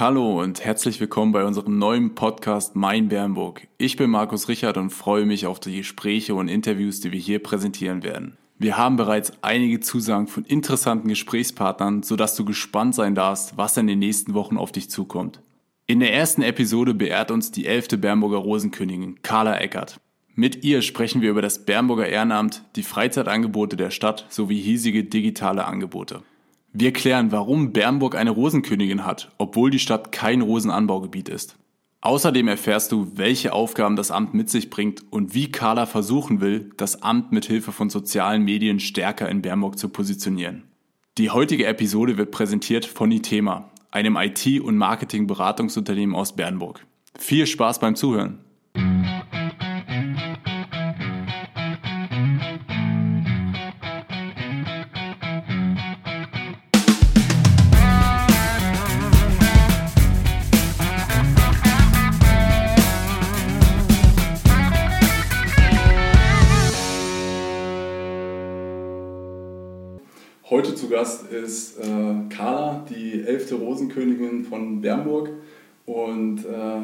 Hallo und herzlich willkommen bei unserem neuen Podcast Mein Bernburg. Ich bin Markus Richard und freue mich auf die Gespräche und Interviews, die wir hier präsentieren werden. Wir haben bereits einige Zusagen von interessanten Gesprächspartnern, sodass du gespannt sein darfst, was in den nächsten Wochen auf dich zukommt. In der ersten Episode beehrt uns die elfte Bernburger Rosenkönigin, Carla Eckert. Mit ihr sprechen wir über das Bernburger Ehrenamt, die Freizeitangebote der Stadt sowie hiesige digitale Angebote. Wir klären, warum Bernburg eine Rosenkönigin hat, obwohl die Stadt kein Rosenanbaugebiet ist. Außerdem erfährst du, welche Aufgaben das Amt mit sich bringt und wie Carla versuchen will, das Amt mit Hilfe von sozialen Medien stärker in Bernburg zu positionieren. Die heutige Episode wird präsentiert von Itema, einem IT- und Marketing-Beratungsunternehmen aus Bernburg. Viel Spaß beim Zuhören! Heute zu Gast ist äh, Carla, die elfte Rosenkönigin von Bernburg. Und äh,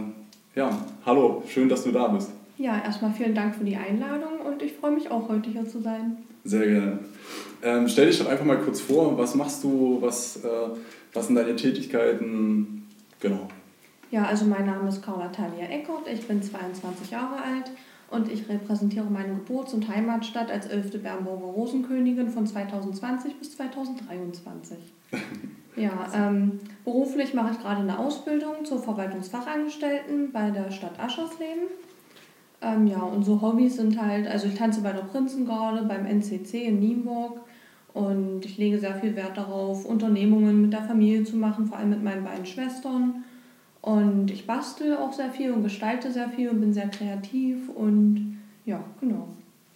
ja, hallo, schön, dass du da bist. Ja, erstmal vielen Dank für die Einladung und ich freue mich auch, heute hier zu sein. Sehr gerne. Ähm, stell dich doch einfach mal kurz vor, was machst du, was, äh, was sind deine Tätigkeiten? Genau. Ja, also mein Name ist Carla Tanja Eckert, ich bin 22 Jahre alt und ich repräsentiere meine Geburts- und Heimatstadt als 11. Bernburger Rosenkönigin von 2020 bis 2023. ja, ähm, beruflich mache ich gerade eine Ausbildung zur Verwaltungsfachangestellten bei der Stadt Aschersleben. Ähm, ja, unsere Hobbys sind halt, also ich tanze bei der Prinzengarde, beim NCC in Nienburg und ich lege sehr viel Wert darauf, Unternehmungen mit der Familie zu machen, vor allem mit meinen beiden Schwestern. Und ich bastel auch sehr viel und gestalte sehr viel und bin sehr kreativ und ja, genau.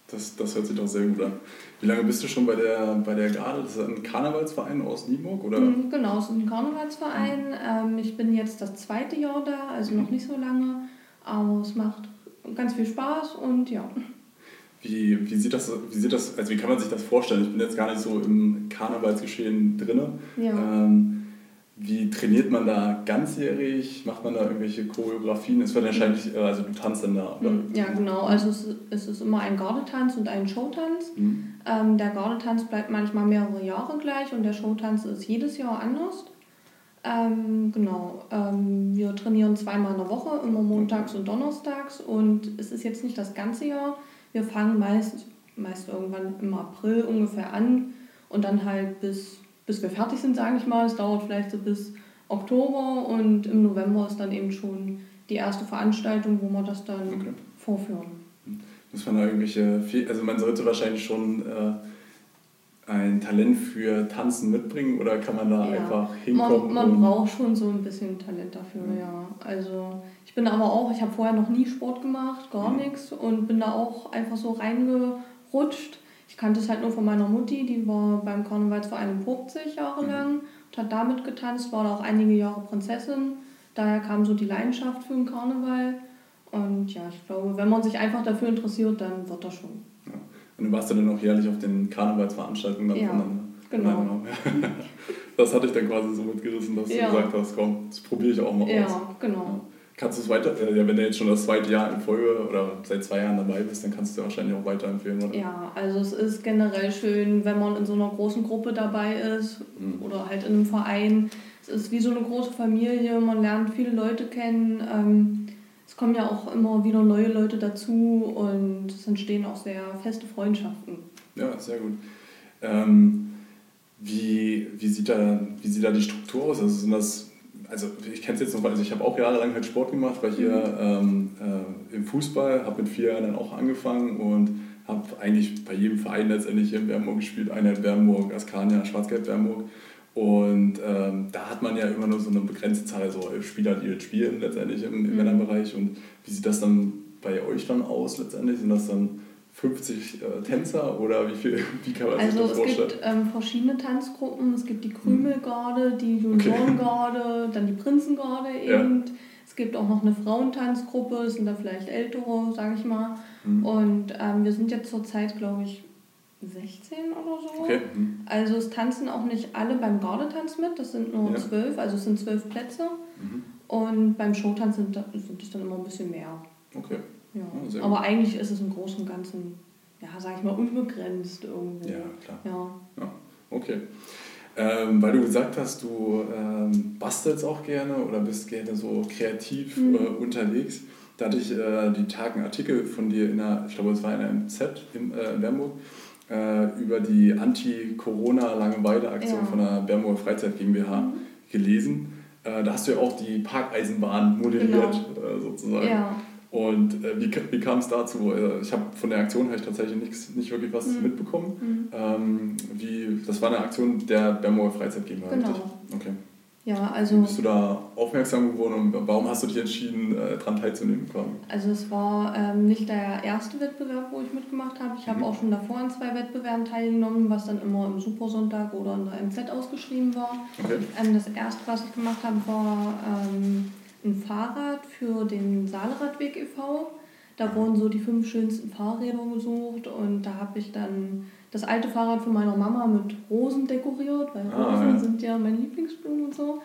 Das, das hört sich doch sehr gut an. Wie lange bist du schon bei der, bei der Garde? Das ist ein Karnevalsverein aus Nienburg? Oder? Mhm, genau, es ist ein Karnevalsverein. Mhm. ich bin jetzt das zweite Jahr da, also mhm. noch nicht so lange, aber es macht ganz viel Spaß und ja. Wie, wie, sieht das, wie sieht das, also wie kann man sich das vorstellen? Ich bin jetzt gar nicht so im Karnevalsgeschehen drin. Ja. Ähm, wie trainiert man da ganzjährig? Macht man da irgendwelche Choreografien? Es wird wahrscheinlich, äh, also du tanzt dann da, oder? Ja, genau. Also es, es ist immer ein Gardetanz und ein Showtanz. Mhm. Ähm, der Gardetanz bleibt manchmal mehrere Jahre gleich und der Showtanz ist jedes Jahr anders. Ähm, genau. Ähm, wir trainieren zweimal in der Woche, immer montags und donnerstags und es ist jetzt nicht das ganze Jahr. Wir fangen meist, meist irgendwann im April ungefähr an und dann halt bis bis wir fertig sind, sage ich mal. Es dauert vielleicht so bis Oktober und im November ist dann eben schon die erste Veranstaltung, wo wir das dann okay. vorführen. Muss man da irgendwelche, also man sollte wahrscheinlich schon äh, ein Talent für Tanzen mitbringen oder kann man da ja. einfach hinkommen? Man, man braucht schon so ein bisschen Talent dafür, ja. ja. Also ich bin aber auch, ich habe vorher noch nie Sport gemacht, gar mhm. nichts und bin da auch einfach so reingerutscht kannte es halt nur von meiner Mutti, die war beim Karnevalsverein in 50 Jahre mhm. lang und hat damit getanzt, war da auch einige Jahre Prinzessin. Daher kam so die Leidenschaft für den Karneval. Und ja, ich glaube, wenn man sich einfach dafür interessiert, dann wird das schon. Ja. Und du warst ja dann auch jährlich auf den Karnevalsveranstaltungen ja, Genau. genau. Das hatte ich dann quasi so mitgerissen, dass ja. du gesagt hast, komm, das probiere ich auch mal ja, aus. Ja, genau. Kannst du es weiter, ja, wenn du jetzt schon das zweite Jahr in Folge oder seit zwei Jahren dabei bist, dann kannst du es wahrscheinlich auch weiterempfehlen, oder? Ja, also es ist generell schön, wenn man in so einer großen Gruppe dabei ist mhm. oder halt in einem Verein. Es ist wie so eine große Familie, man lernt viele Leute kennen. Ähm, es kommen ja auch immer wieder neue Leute dazu und es entstehen auch sehr feste Freundschaften. Ja, sehr gut. Ähm, wie, wie, sieht da, wie sieht da die Struktur aus? Also sind das also ich kenne es jetzt noch, also ich habe auch jahrelang halt Sport gemacht, war hier mhm. ähm, äh, im Fußball, habe mit vier Jahren dann auch angefangen und habe eigentlich bei jedem Verein letztendlich in Bernburg gespielt, Einheit Bernburg, Askania, Schwarzgelb Bernburg. Und ähm, da hat man ja immer nur so eine begrenzte Zahl so Spieler, die jetzt spielen letztendlich im, im mhm. Männerbereich. Und wie sieht das dann bei euch dann aus letztendlich? Sind das dann 50 äh, Tänzer oder wie viel wie kann man also sich das vorstellen? Also es gibt ähm, verschiedene Tanzgruppen. Es gibt die Krümelgarde, die Juniorengarde, okay. dann die Prinzengarde eben. Ja. Es gibt auch noch eine Frauentanzgruppe, das sind da vielleicht ältere, sage ich mal. Mhm. Und ähm, wir sind jetzt zurzeit, glaube ich, 16 oder so. Okay. Mhm. Also es tanzen auch nicht alle beim Gardetanz mit, das sind nur zwölf, ja. also es sind zwölf Plätze. Mhm. Und beim Showtanz sind, sind es dann immer ein bisschen mehr. Okay. Ja. ja Aber eigentlich ist es im Großen und Ganzen, ja, sag ich mal, unbegrenzt irgendwo. Ja, klar. Ja. ja. Okay. Ähm, weil du gesagt hast, du ähm, bastelst auch gerne oder bist gerne so kreativ mhm. äh, unterwegs. Da hatte ich äh, die Tage einen Artikel von dir in der, ich glaube, es war in der MZ in, äh, in Bernburg, äh, über die Anti-Corona-Langeweile-Aktion ja. von der Bernburger Freizeit GmbH mhm. gelesen. Äh, da hast du ja auch die Parkeisenbahn moderiert, genau. Äh, sozusagen. Ja. Und äh, wie, wie kam es dazu? Äh, ich habe von der Aktion habe ich tatsächlich nichts, nicht wirklich was mhm. mitbekommen. Mhm. Ähm, wie, das war eine Aktion der Bernburger Freizeit GmbH. Genau. Okay. Ja, also. Wie bist du da aufmerksam geworden und warum hast du dich entschieden, äh, daran teilzunehmen? Also es war ähm, nicht der erste Wettbewerb, wo ich mitgemacht habe. Ich habe mhm. auch schon davor an zwei Wettbewerben teilgenommen, was dann immer im Supersonntag oder in der MZ ausgeschrieben war. Okay. Ähm, das erste, was ich gemacht habe, war ähm, ein Fahrrad für den Saalradweg e.V. Da wurden so die fünf schönsten Fahrräder gesucht und da habe ich dann das alte Fahrrad von meiner Mama mit Rosen dekoriert, weil ah, Rosen ja. sind ja meine Lieblingsblumen und so.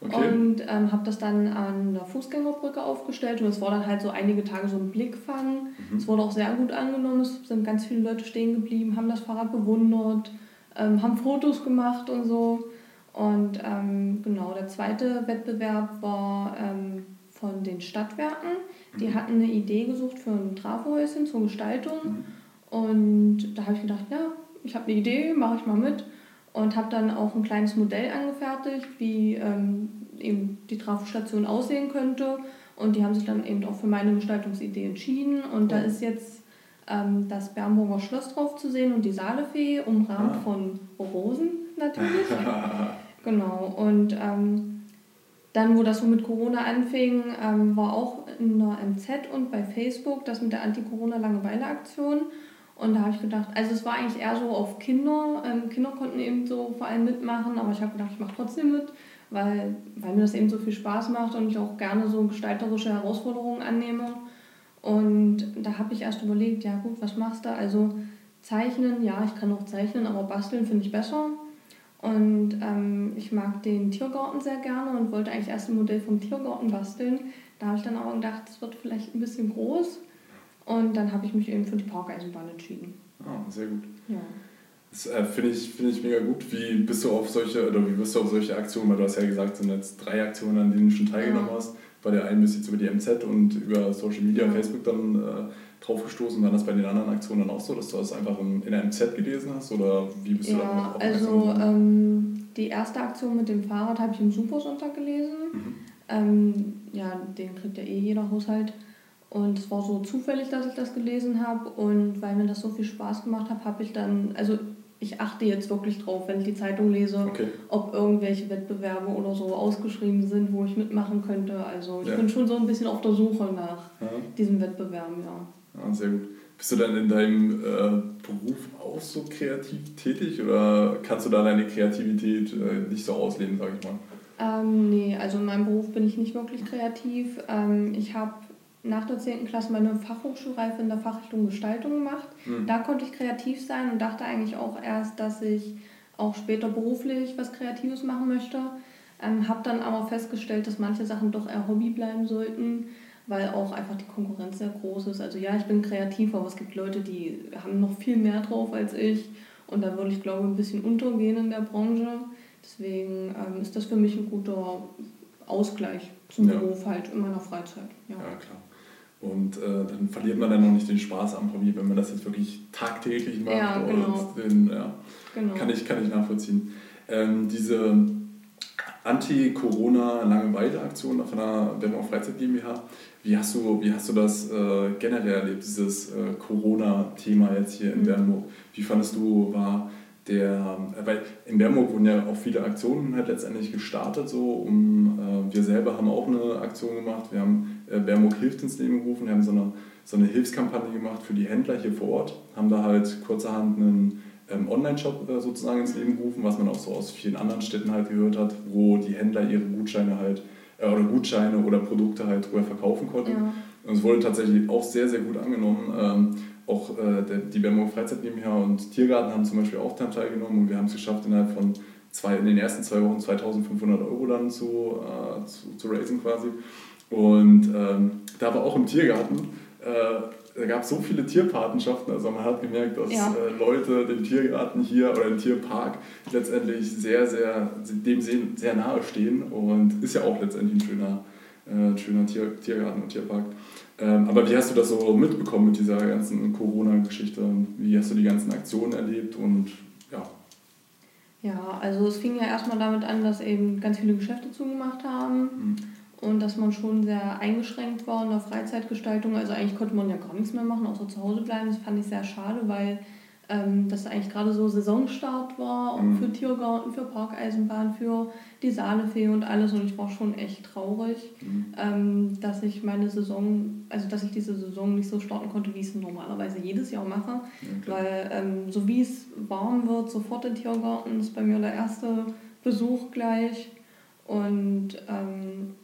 Okay. Und ähm, habe das dann an der Fußgängerbrücke aufgestellt und es war dann halt so einige Tage so ein Blickfang. Mhm. Es wurde auch sehr gut angenommen, es sind ganz viele Leute stehen geblieben, haben das Fahrrad bewundert, ähm, haben Fotos gemacht und so. Und ähm, genau, der zweite Wettbewerb war ähm, von den Stadtwerken. Die mhm. hatten eine Idee gesucht für ein Trafohäuschen zur Gestaltung. Mhm. Und da habe ich gedacht, ja, ich habe eine Idee, mache ich mal mit. Und habe dann auch ein kleines Modell angefertigt, wie ähm, eben die Trafostation aussehen könnte. Und die haben sich dann eben auch für meine Gestaltungsidee entschieden. Und da ist jetzt ähm, das Bernburger Schloss drauf zu sehen und die Saalefee, umrahmt ah. von Rosen natürlich. genau. Und ähm, dann, wo das so mit Corona anfing, ähm, war auch in der MZ und bei Facebook das mit der Anti-Corona-Langeweile-Aktion. Und da habe ich gedacht, also es war eigentlich eher so auf Kinder. Ähm, Kinder konnten eben so vor allem mitmachen, aber ich habe gedacht, ich mache trotzdem mit, weil, weil mir das eben so viel Spaß macht und ich auch gerne so gestalterische Herausforderungen annehme. Und da habe ich erst überlegt, ja gut, was machst du? Also zeichnen, ja, ich kann auch zeichnen, aber basteln finde ich besser. Und ähm, ich mag den Tiergarten sehr gerne und wollte eigentlich erst ein Modell vom Tiergarten basteln. Da habe ich dann aber gedacht, das wird vielleicht ein bisschen groß. Und dann habe ich mich eben für die Parkeisenbahn entschieden. Ah, sehr gut. Ja. Das äh, finde ich, find ich mega gut. Wie bist du auf solche, oder wie bist du auf solche Aktionen, weil du hast ja gesagt, es sind jetzt drei Aktionen, an denen du schon teilgenommen ja. hast. Bei der einen bist du jetzt über die MZ und über Social Media, ja. Facebook dann äh, drauf gestoßen. War das bei den anderen Aktionen dann auch so, dass du das einfach in, in der MZ gelesen hast? Oder wie bist ja, du da auf Also ähm, die erste Aktion mit dem Fahrrad habe ich im Supersonntag gelesen. Mhm. Ähm, ja, den kriegt ja eh jeder Haushalt. Und es war so zufällig, dass ich das gelesen habe. Und weil mir das so viel Spaß gemacht hat, habe ich dann, also ich achte jetzt wirklich drauf, wenn ich die Zeitung lese, okay. ob irgendwelche Wettbewerbe oder so ausgeschrieben sind, wo ich mitmachen könnte. Also ich ja. bin schon so ein bisschen auf der Suche nach ja. diesem Wettbewerb, ja. Ja. Sehr gut. Bist du dann in deinem äh, Beruf auch so kreativ tätig oder kannst du da deine Kreativität äh, nicht so ausleben, sag ich mal? Ähm, nee, also in meinem Beruf bin ich nicht wirklich kreativ. Ähm, ich habe nach der 10. Klasse meine Fachhochschulreife in der Fachrichtung Gestaltung gemacht. Mhm. Da konnte ich kreativ sein und dachte eigentlich auch erst, dass ich auch später beruflich was Kreatives machen möchte. Ähm, habe dann aber festgestellt, dass manche Sachen doch eher Hobby bleiben sollten, weil auch einfach die Konkurrenz sehr groß ist. Also ja, ich bin kreativ, aber es gibt Leute, die haben noch viel mehr drauf als ich und da würde ich glaube ein bisschen untergehen in der Branche. Deswegen ähm, ist das für mich ein guter Ausgleich zum ja. Beruf halt in meiner Freizeit. Ja, ja klar. Und äh, dann verliert man dann auch nicht den Spaß am Hobby, wenn man das jetzt wirklich tagtäglich macht. Ja, genau. Den, ja, genau. Kann, ich, kann ich nachvollziehen. Ähm, diese Anti-Corona-Langeweile-Aktion von der Werbung Freizeit GmbH, wie hast du, wie hast du das äh, generell erlebt, dieses äh, Corona-Thema jetzt hier in mhm. Wie fandest du, war der, äh, weil in Bernburg wurden ja auch viele Aktionen halt letztendlich gestartet, so um, äh, wir selber haben auch eine Aktion gemacht, wir haben äh, Bernburg hilft ins Leben gerufen, wir haben so eine, so eine Hilfskampagne gemacht für die Händler hier vor Ort, haben da halt kurzerhand einen ähm, Online-Shop äh, sozusagen ins Leben gerufen, was man auch so aus vielen anderen Städten halt gehört hat, wo die Händler ihre Gutscheine halt, oder Gutscheine oder Produkte halt drüber verkaufen konnten. Ja. Und es wurde tatsächlich auch sehr, sehr gut angenommen. Ähm, auch äh, der, die Bernburg Freizeit GmbH und Tiergarten haben zum Beispiel auch daran teilgenommen und wir haben es geschafft, innerhalb von zwei, in den ersten zwei Wochen 2500 Euro dann zu, äh, zu, zu raisen quasi. Und ähm, da war auch im Tiergarten, äh, da gab es so viele Tierpatenschaften, also man hat gemerkt, dass ja. äh, Leute den Tiergarten hier oder den Tierpark letztendlich sehr, sehr, dem sehr nahe stehen und ist ja auch letztendlich ein schöner, äh, schöner Tier, Tiergarten und Tierpark. Ähm, aber wie hast du das so mitbekommen mit dieser ganzen Corona-Geschichte? Wie hast du die ganzen Aktionen erlebt und ja? Ja, also es fing ja erstmal damit an, dass eben ganz viele Geschäfte zugemacht haben. Mhm und dass man schon sehr eingeschränkt war in der Freizeitgestaltung. Also eigentlich konnte man ja gar nichts mehr machen, außer zu Hause bleiben. Das fand ich sehr schade, weil ähm, das eigentlich gerade so Saisonstart war, auch mhm. für Tiergarten, für Parkeisenbahn, für die Saalefee und alles. Und ich war schon echt traurig, mhm. ähm, dass ich meine Saison, also dass ich diese Saison nicht so starten konnte, wie ich es normalerweise jedes Jahr mache. Okay. Weil ähm, so wie es warm wird, sofort im Tiergarten ist bei mir der erste Besuch gleich. Und ähm,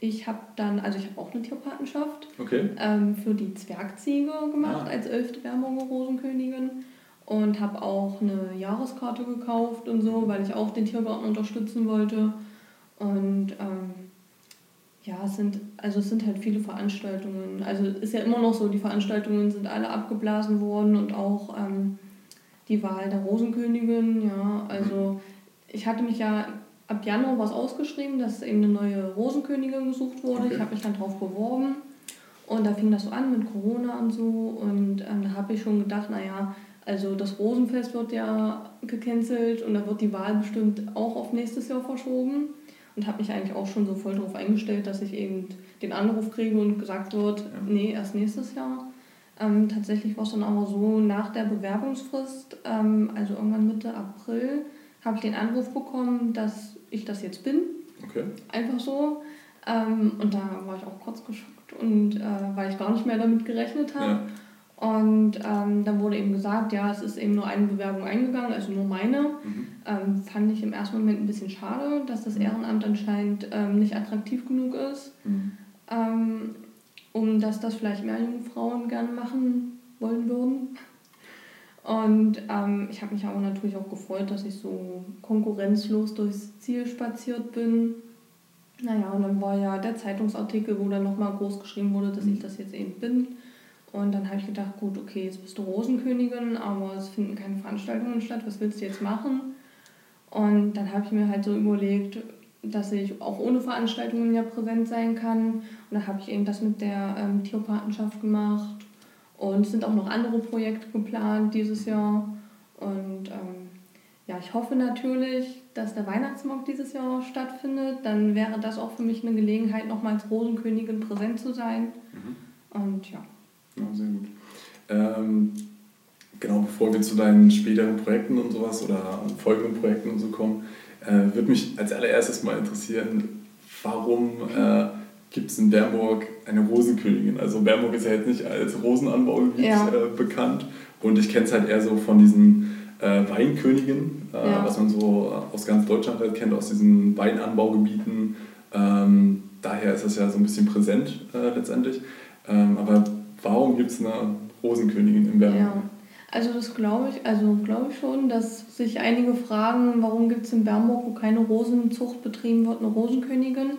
ich habe dann, also ich habe auch eine Tierpatenschaft okay. ähm, für die Zwergziege gemacht ah. als elfte Bernburger Rosenkönigin und habe auch eine Jahreskarte gekauft und so, weil ich auch den Tiergarten unterstützen wollte. Und ähm, ja, es sind, also es sind halt viele Veranstaltungen. Also ist ja immer noch so, die Veranstaltungen sind alle abgeblasen worden und auch ähm, die Wahl der Rosenkönigin, ja. Also ich hatte mich ja ab Januar was ausgeschrieben, dass eben eine neue Rosenkönigin gesucht wurde. Okay. Ich habe mich dann drauf beworben und da fing das so an mit Corona und so und ähm, da habe ich schon gedacht, naja, also das Rosenfest wird ja gecancelt und da wird die Wahl bestimmt auch auf nächstes Jahr verschoben und habe mich eigentlich auch schon so voll darauf eingestellt, dass ich eben den Anruf kriege und gesagt wird, ja. nee, erst nächstes Jahr. Ähm, tatsächlich war es dann aber so, nach der Bewerbungsfrist, ähm, also irgendwann Mitte April, habe ich den Anruf bekommen, dass ich das jetzt bin. Okay. Einfach so. Ähm, und da war ich auch kurz geschockt und äh, weil ich gar nicht mehr damit gerechnet habe. Ja. Und ähm, dann wurde eben gesagt, ja, es ist eben nur eine Bewerbung eingegangen, also nur meine. Mhm. Ähm, fand ich im ersten Moment ein bisschen schade, dass das mhm. Ehrenamt anscheinend ähm, nicht attraktiv genug ist, mhm. ähm, um dass das vielleicht mehr junge Frauen gerne machen wollen würden. Und ähm, ich habe mich aber natürlich auch gefreut, dass ich so konkurrenzlos durchs Ziel spaziert bin. Naja, und dann war ja der Zeitungsartikel, wo dann nochmal groß geschrieben wurde, dass ich das jetzt eben bin. Und dann habe ich gedacht, gut, okay, jetzt bist du Rosenkönigin, aber es finden keine Veranstaltungen statt, was willst du jetzt machen? Und dann habe ich mir halt so überlegt, dass ich auch ohne Veranstaltungen ja präsent sein kann. Und dann habe ich eben das mit der ähm, Tierpatenschaft gemacht und es sind auch noch andere Projekte geplant dieses Jahr. Und ähm, ja, ich hoffe natürlich, dass der Weihnachtsmarkt dieses Jahr stattfindet. Dann wäre das auch für mich eine Gelegenheit, nochmal als Rosenkönigin präsent zu sein. Mhm. Und ja. Ja, sehr gut. Ähm, genau, bevor wir zu deinen späteren Projekten und sowas oder folgenden Projekten und so kommen, äh, würde mich als allererstes mal interessieren, warum äh, gibt es in Bernburg eine Rosenkönigin. Also Bernburg ist ja jetzt nicht als Rosenanbaugebiet ja. äh, bekannt und ich kenne es halt eher so von diesen äh, Weinkönigen, äh, ja. was man so aus ganz Deutschland halt kennt, aus diesen Weinanbaugebieten. Ähm, daher ist das ja so ein bisschen präsent äh, letztendlich. Ähm, aber warum gibt es eine Rosenkönigin in Bernburg? Ja. Also das glaube ich, also glaube ich schon, dass sich einige fragen, warum gibt es in Bernburg, wo keine Rosenzucht betrieben wird, eine Rosenkönigin.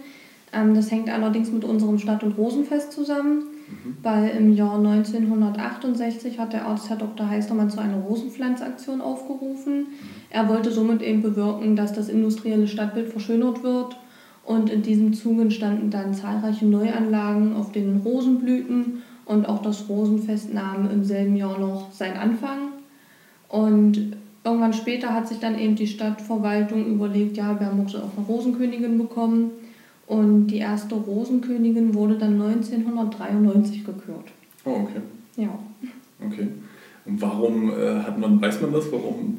Ähm, das hängt allerdings mit unserem Stadt- und Rosenfest zusammen, mhm. weil im Jahr 1968 hat der Arzt Herr Dr. Heistermann zu einer Rosenpflanzaktion aufgerufen. Mhm. Er wollte somit eben bewirken, dass das industrielle Stadtbild verschönert wird. Und in diesem Zuge entstanden dann zahlreiche Neuanlagen auf den Rosenblüten und auch das Rosenfest nahm im selben Jahr noch seinen Anfang. Und irgendwann später hat sich dann eben die Stadtverwaltung überlegt, ja, Bernburg soll auch eine Rosenkönigin bekommen. Und die erste Rosenkönigin wurde dann 1993 gekürt. Oh, okay. Ja. Okay. Und warum äh, hat man, weiß man das, warum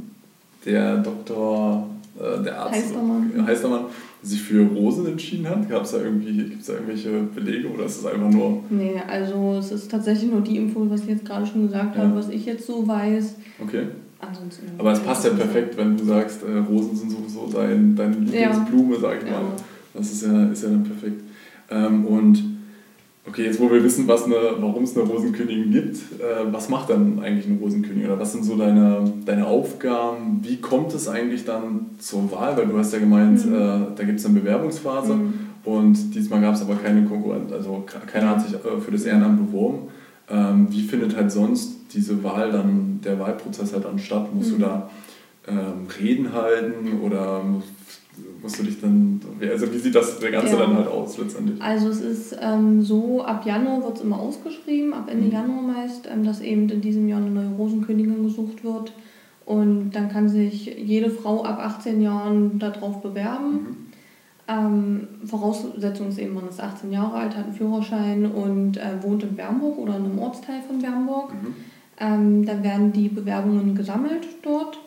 der Doktor, äh, der Arzt Heistermann. Heistermann sich für Rosen entschieden hat? Gab es da irgendwie, gibt es da irgendwelche Belege oder ist es einfach nur. Nee, also es ist tatsächlich nur die Info, was ich jetzt gerade schon gesagt ja. habe, was ich jetzt so weiß. Okay. Ansonsten Aber es passt ja perfekt, wenn du sagst, äh, Rosen sind sowieso dein, deine Lieblingsblume, ja. sag ich mal. Das ist ja, ist ja dann perfekt. Ähm, und Okay, jetzt wo wir wissen, warum es eine Rosenkönigin gibt, äh, was macht dann eigentlich eine Rosenkönigin? Oder was sind so deine, deine Aufgaben? Wie kommt es eigentlich dann zur Wahl? Weil du hast ja gemeint, mhm. äh, da gibt es eine Bewerbungsphase mhm. und diesmal gab es aber keine Konkurrenz, also keiner hat sich äh, für das Ehrenamt beworben. Ähm, wie findet halt sonst diese Wahl dann, der Wahlprozess halt dann statt? Musst mhm. du da ähm, Reden halten oder musst du dich dann, also wie sieht das der Ganze ja. dann halt aus letztendlich? Also es ist ähm, so, ab Januar wird es immer ausgeschrieben, ab Ende mhm. Januar meist, ähm, dass eben in diesem Jahr eine neue Rosenkönigin gesucht wird. Und dann kann sich jede Frau ab 18 Jahren darauf bewerben. Mhm. Ähm, Voraussetzung ist eben, man ist 18 Jahre alt, hat einen Führerschein und äh, wohnt in Bernburg oder in einem Ortsteil von Bernburg. Mhm. Ähm, dann werden die Bewerbungen gesammelt dort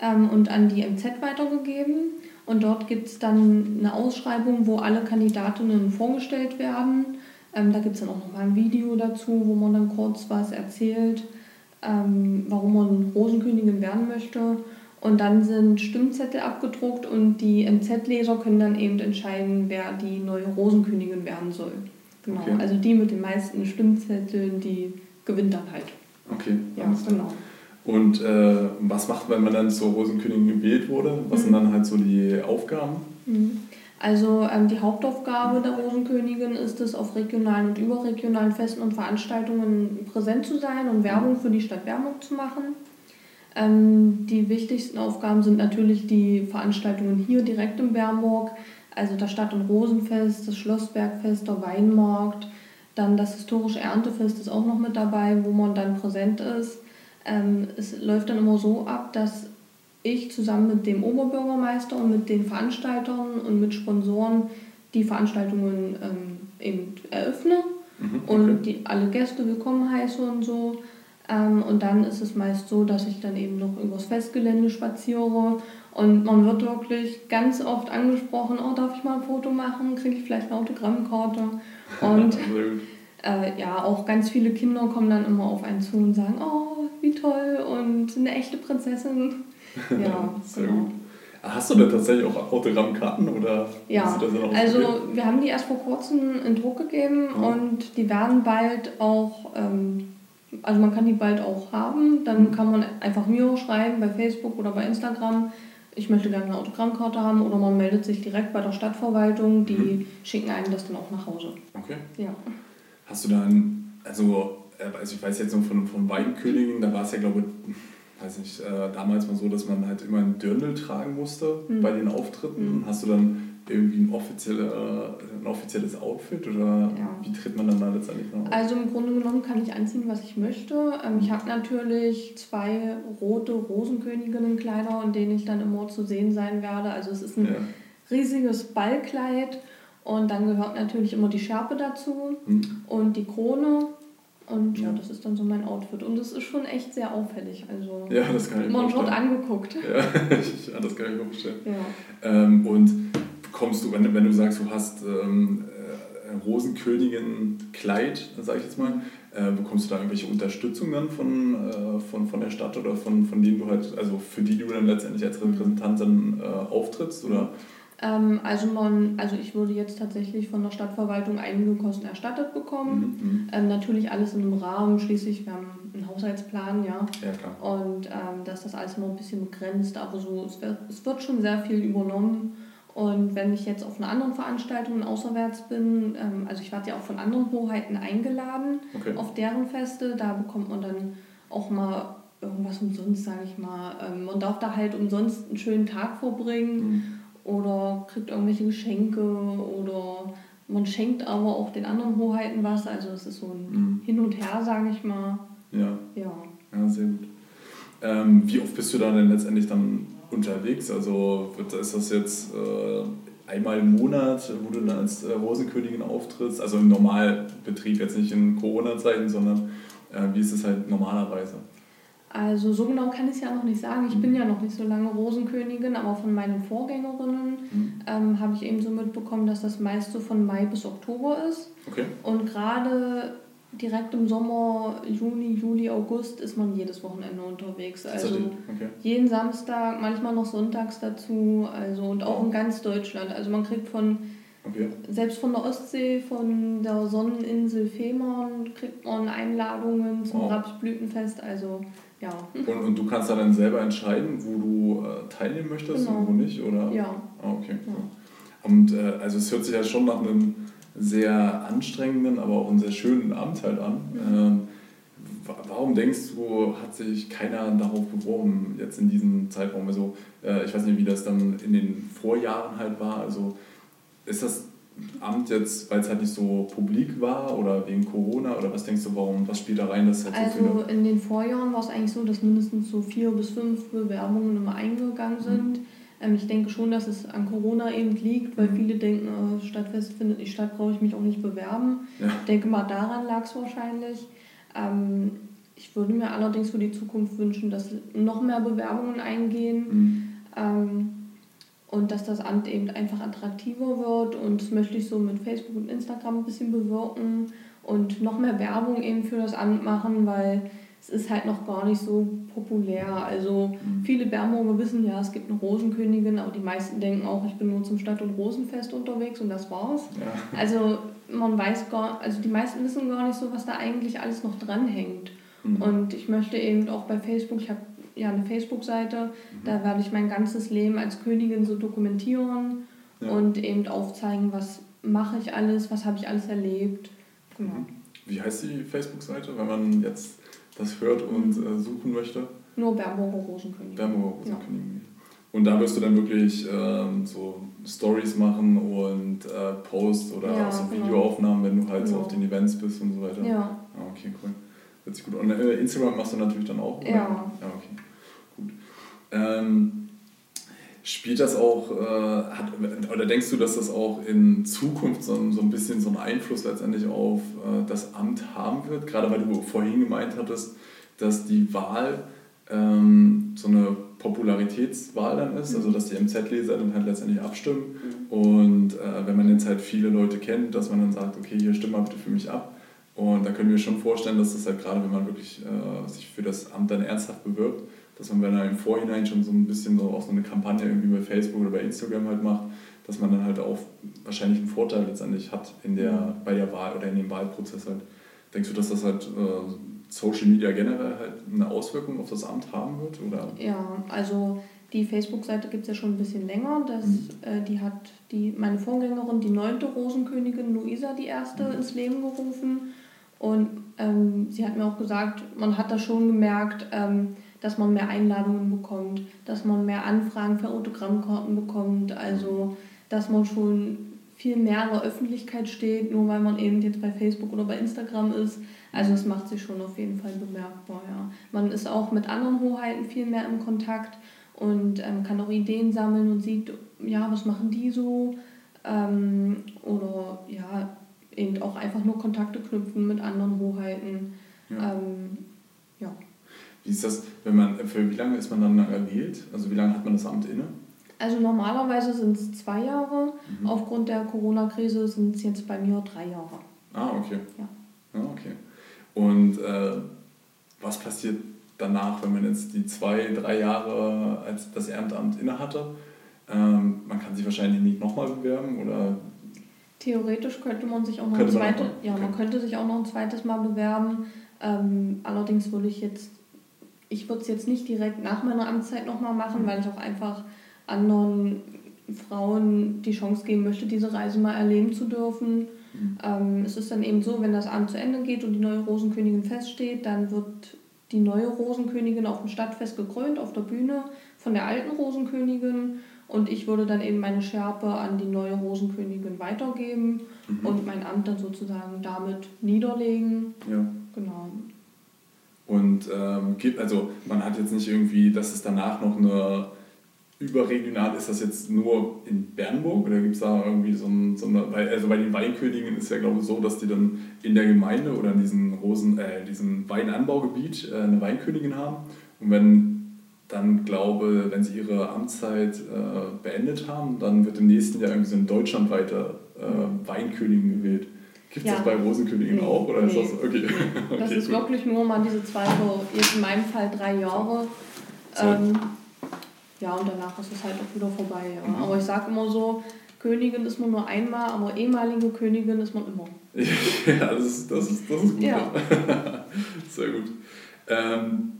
ähm, und an die MZ weitergegeben. Und dort gibt es dann eine Ausschreibung, wo alle Kandidatinnen vorgestellt werden. Ähm, da gibt es dann auch nochmal ein Video dazu, wo man dann kurz was erzählt, ähm, warum man Rosenkönigin werden möchte. Und dann sind Stimmzettel abgedruckt und die MZ-Leser können dann eben entscheiden, wer die neue Rosenkönigin werden soll. Genau. Okay. Also die mit den meisten Stimmzetteln, die gewinnt dann halt. Okay. Ja, genau. Und äh, was macht, wenn man dann zur Rosenkönigin gewählt wurde? Was mhm. sind dann halt so die Aufgaben? Mhm. Also ähm, die Hauptaufgabe der Rosenkönigin ist es, auf regionalen und überregionalen Festen und Veranstaltungen präsent zu sein und Werbung für die Stadt Bernburg zu machen. Ähm, die wichtigsten Aufgaben sind natürlich die Veranstaltungen hier direkt in Bernburg, also das Stadt- und Rosenfest, das Schlossbergfest, der Weinmarkt, dann das historische Erntefest ist auch noch mit dabei, wo man dann präsent ist. Ähm, es läuft dann immer so ab, dass ich zusammen mit dem Oberbürgermeister und mit den Veranstaltern und mit Sponsoren die Veranstaltungen ähm, eben eröffne mhm, okay. und die, alle Gäste willkommen heiße und so. Ähm, und dann ist es meist so, dass ich dann eben noch übers Festgelände spaziere und man wird wirklich ganz oft angesprochen, oh, darf ich mal ein Foto machen, kriege ich vielleicht eine Autogrammkarte. Und äh, ja, auch ganz viele Kinder kommen dann immer auf einen zu und sagen, oh, wie toll und eine echte Prinzessin. Ja, Sehr genau. gut. Hast du denn tatsächlich auch Autogrammkarten oder ja, also wir haben die erst vor kurzem in Druck gegeben ja. und die werden bald auch, ähm, also man kann die bald auch haben. Dann mhm. kann man einfach mir schreiben bei Facebook oder bei Instagram, ich möchte gerne eine Autogrammkarte haben oder man meldet sich direkt bei der Stadtverwaltung, die mhm. schicken einem das dann auch nach Hause. Okay. Ja. Hast du dann, also, äh, also ich weiß jetzt noch von, von Weinkönigin, da war es ja glaube ich weiß nicht, äh, damals mal so, dass man halt immer ein Dirndl tragen musste mhm. bei den Auftritten. Mhm. Hast du dann irgendwie ein, offizielle, ein offizielles Outfit oder ja. wie tritt man dann da letztendlich noch auf? Also im Grunde genommen kann ich anziehen, was ich möchte. Ähm, ich habe natürlich zwei rote Rosenköniginnenkleider, in denen ich dann immer zu sehen sein werde. Also es ist ein ja. riesiges Ballkleid und dann gehört natürlich immer die Schärpe dazu mhm. und die Krone und ja, das ist dann so mein Outfit. Und es ist schon echt sehr auffällig. Also ja, das kann ich man wird angeguckt. Ja, das kann ich mir vorstellen. Ja. Ähm, und bekommst du, wenn, wenn du sagst, du hast ähm, äh, Rosenkönigin-Kleid, sage ich jetzt mal, äh, bekommst du da irgendwelche Unterstützung dann von, äh, von, von der Stadt oder von, von denen du halt, also für die du dann letztendlich als mhm. Repräsentant dann äh, auftrittst? Oder? Ähm, also, man, also ich würde jetzt tatsächlich von der Stadtverwaltung einige Kosten erstattet bekommen. Mhm, mhm. ähm, natürlich alles in einem Rahmen, schließlich wir haben einen Haushaltsplan, ja. ja klar. Und ähm, da ist das alles noch ein bisschen begrenzt, aber so, es wird, es wird schon sehr viel übernommen. Und wenn ich jetzt auf einer anderen Veranstaltung außerwärts bin, ähm, also ich werde ja auch von anderen Hoheiten eingeladen okay. auf deren Feste, da bekommt man dann auch mal irgendwas umsonst, sage ich mal. Ähm, man darf da halt umsonst einen schönen Tag verbringen. Mhm oder kriegt irgendwelche Geschenke oder man schenkt aber auch den anderen Hoheiten was. Also es ist so ein mhm. Hin und Her, sage ich mal. Ja. Ja, ja sehr gut. Ähm, wie oft bist du dann denn letztendlich dann unterwegs? Also ist das jetzt äh, einmal im Monat, wo du dann als äh, Rosenkönigin auftrittst? Also im Normalbetrieb, jetzt nicht in Corona-Zeiten, sondern äh, wie ist es halt normalerweise? Also so genau kann ich es ja noch nicht sagen. Ich mhm. bin ja noch nicht so lange Rosenkönigin, aber von meinen Vorgängerinnen mhm. ähm, habe ich eben so mitbekommen, dass das meist so von Mai bis Oktober ist. Okay. Und gerade direkt im Sommer, Juni, Juli, August ist man jedes Wochenende unterwegs. Also okay. jeden Samstag, manchmal noch sonntags dazu. Also und auch oh. in ganz Deutschland. Also man kriegt von Okay. Selbst von der Ostsee, von der Sonneninsel Fehmarn kriegt man Einladungen zum oh. Rapsblütenfest. Also ja. Und, und du kannst dann selber entscheiden, wo du äh, teilnehmen möchtest genau. und wo nicht, oder? Ja. Ah, okay. Ja. Und äh, also es hört sich ja schon nach einem sehr anstrengenden, aber auch einem sehr schönen Amt halt an. Mhm. Ähm, warum denkst du, hat sich keiner darauf beworben, jetzt in diesem Zeitraum? Also, äh, ich weiß nicht, wie das dann in den Vorjahren halt war. Also, ist das Amt jetzt, weil es halt nicht so publik war oder wegen Corona oder was denkst du, warum, was spielt da rein, dass halt Also so in den Vorjahren war es eigentlich so, dass mindestens so vier bis fünf Bewerbungen immer eingegangen mhm. sind. Mhm. Ähm, ich denke schon, dass es an Corona eben liegt, weil mhm. viele denken, oh, Stadtfest findet nicht statt, brauche ich mich auch nicht bewerben. Ja. Ich denke mal, daran lag es wahrscheinlich. Ähm, ich würde mir allerdings für die Zukunft wünschen, dass noch mehr Bewerbungen eingehen mhm. ähm, und dass das Amt eben einfach attraktiver wird. Und das möchte ich so mit Facebook und Instagram ein bisschen bewirken und noch mehr Werbung eben für das Amt machen, weil es ist halt noch gar nicht so populär. Also mhm. viele Bernburger wissen ja, es gibt eine Rosenkönigin, aber die meisten denken auch, ich bin nur zum Stadt- und Rosenfest unterwegs und das war's. Ja. Also man weiß gar, also die meisten wissen gar nicht so, was da eigentlich alles noch dranhängt. Mhm. Und ich möchte eben auch bei Facebook, ich habe ja eine Facebook-Seite, mhm. da werde ich mein ganzes Leben als Königin so dokumentieren ja. und eben aufzeigen, was mache ich alles, was habe ich alles erlebt. Genau. Mhm. Wie heißt die Facebook-Seite, wenn man jetzt das hört und äh, suchen möchte? Nur Bernburger Rosenkönigin. Bernburger Rosenkönigin. Ja. Und da wirst du dann wirklich ähm, so Stories machen und äh, Posts oder ja, auch so genau. Videoaufnahmen, wenn du halt genau. so auf den Events bist und so weiter. Ja. Ah, okay, cool. Hört sich gut Und äh, Instagram machst du natürlich dann auch? Oder? Ja. Ja, okay. Ähm, spielt das auch, äh, hat, oder denkst du, dass das auch in Zukunft so, so ein bisschen so einen Einfluss letztendlich auf äh, das Amt haben wird? Gerade weil du vorhin gemeint hattest, dass die Wahl ähm, so eine Popularitätswahl dann ist, also dass die MZ-Leser dann halt letztendlich abstimmen. Mhm. Und äh, wenn man jetzt halt viele Leute kennt, dass man dann sagt, okay, hier stimm mal bitte für mich ab. Und da können wir schon vorstellen, dass das halt gerade, wenn man wirklich äh, sich für das Amt dann ernsthaft bewirbt, dass man, wenn er im Vorhinein schon so ein bisschen so auch so eine Kampagne irgendwie bei Facebook oder bei Instagram halt macht, dass man dann halt auch wahrscheinlich einen Vorteil letztendlich hat in der, bei der Wahl oder in dem Wahlprozess halt. Denkst du, dass das halt äh, Social Media generell halt eine Auswirkung auf das Amt haben wird? Oder? Ja, also die Facebook-Seite gibt es ja schon ein bisschen länger. Das, mhm. äh, die hat die, meine Vorgängerin, die neunte Rosenkönigin Luisa die erste, mhm. ins Leben gerufen. Und ähm, sie hat mir auch gesagt, man hat da schon gemerkt, ähm, dass man mehr Einladungen bekommt, dass man mehr Anfragen für Autogrammkarten bekommt, also dass man schon viel mehr in der Öffentlichkeit steht, nur weil man eben jetzt bei Facebook oder bei Instagram ist. Also es macht sich schon auf jeden Fall bemerkbar, ja. Man ist auch mit anderen Hoheiten viel mehr im Kontakt und ähm, kann auch Ideen sammeln und sieht, ja, was machen die so? Ähm, oder ja, eben auch einfach nur Kontakte knüpfen mit anderen Hoheiten. Ja. Ähm. Wie ist das, wenn man, für wie lange ist man dann erwählt? Also wie lange hat man das Amt inne? Also normalerweise sind es zwei Jahre. Mhm. Aufgrund der Corona-Krise sind es jetzt bei mir drei Jahre. Ah, okay. Ja. Ah, okay. Und äh, was passiert danach, wenn man jetzt die zwei, drei Jahre als das Ehrenamt innehatte? Ähm, man kann sich wahrscheinlich nicht nochmal bewerben oder Theoretisch könnte man sich auch noch ein zweites, ja, okay. man könnte sich auch noch ein zweites Mal bewerben. Ähm, allerdings würde ich jetzt, ich würde es jetzt nicht direkt nach meiner Amtszeit nochmal machen, mhm. weil ich auch einfach anderen Frauen die Chance geben möchte, diese Reise mal erleben zu dürfen. Mhm. Ähm, es ist dann eben so, wenn das Amt zu Ende geht und die neue Rosenkönigin feststeht, dann wird die neue Rosenkönigin auf dem Stadtfest gekrönt, auf der Bühne von der alten Rosenkönigin. Und ich würde dann eben meine Schärpe an die neue Rosenkönigin weitergeben mhm. und mein Amt dann sozusagen damit niederlegen. Ja. Genau. Und ähm, also man hat jetzt nicht irgendwie, dass es danach noch eine überregional, ist das jetzt nur in Bernburg oder gibt es da irgendwie so, ein, so eine, also bei den Weinkönigen ist ja glaube ich so, dass die dann in der Gemeinde oder in diesem Rosen, äh, diesem Weinanbaugebiet äh, eine Weinkönigin haben und wenn dann glaube, wenn sie ihre Amtszeit äh, beendet haben, dann wird im nächsten Jahr irgendwie so ein deutschlandweiter äh, Weinkönigin gewählt. Gibt es ja. das bei Rosenkönigin nee, auch? Oder nee. ist das, okay. okay das ist gut. wirklich nur mal diese zwei, so jetzt in meinem Fall drei Jahre. Ähm, ja, und danach ist es halt auch wieder vorbei. Mhm. Aber ich sage immer so, Königin ist man nur einmal, aber ehemalige Königin ist man immer. ja, das ist, das ist, das ist gut. Ja. Sehr gut. Ähm,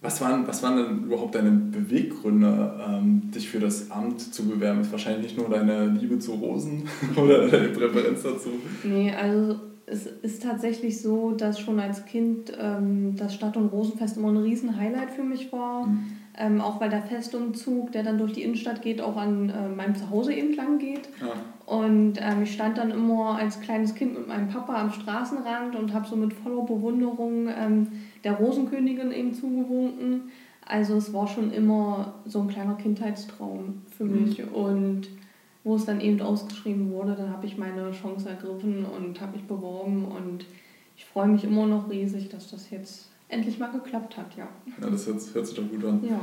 was waren, was waren denn überhaupt deine Beweggründe, ähm, dich für das Amt zu bewerben? Ist wahrscheinlich nicht nur deine Liebe zu Rosen oder deine Präferenz dazu? Nee, also es ist tatsächlich so, dass schon als Kind ähm, das Stadt- und Rosenfest immer ein riesen Highlight für mich war. Mhm. Ähm, auch weil der Festumzug, der dann durch die Innenstadt geht, auch an äh, meinem Zuhause eben lang geht. Ja. Und ähm, ich stand dann immer als kleines Kind mit meinem Papa am Straßenrand und habe so mit voller Bewunderung ähm, der Rosenkönigin eben zugewunken. Also es war schon immer so ein kleiner Kindheitstraum für mhm. mich. Mhm. Und wo es dann eben ausgeschrieben wurde, dann habe ich meine Chance ergriffen und habe mich beworben. Und ich freue mich immer noch riesig, dass das jetzt endlich mal geklappt hat, ja. Ja, das hört, hört sich doch gut an. Ja.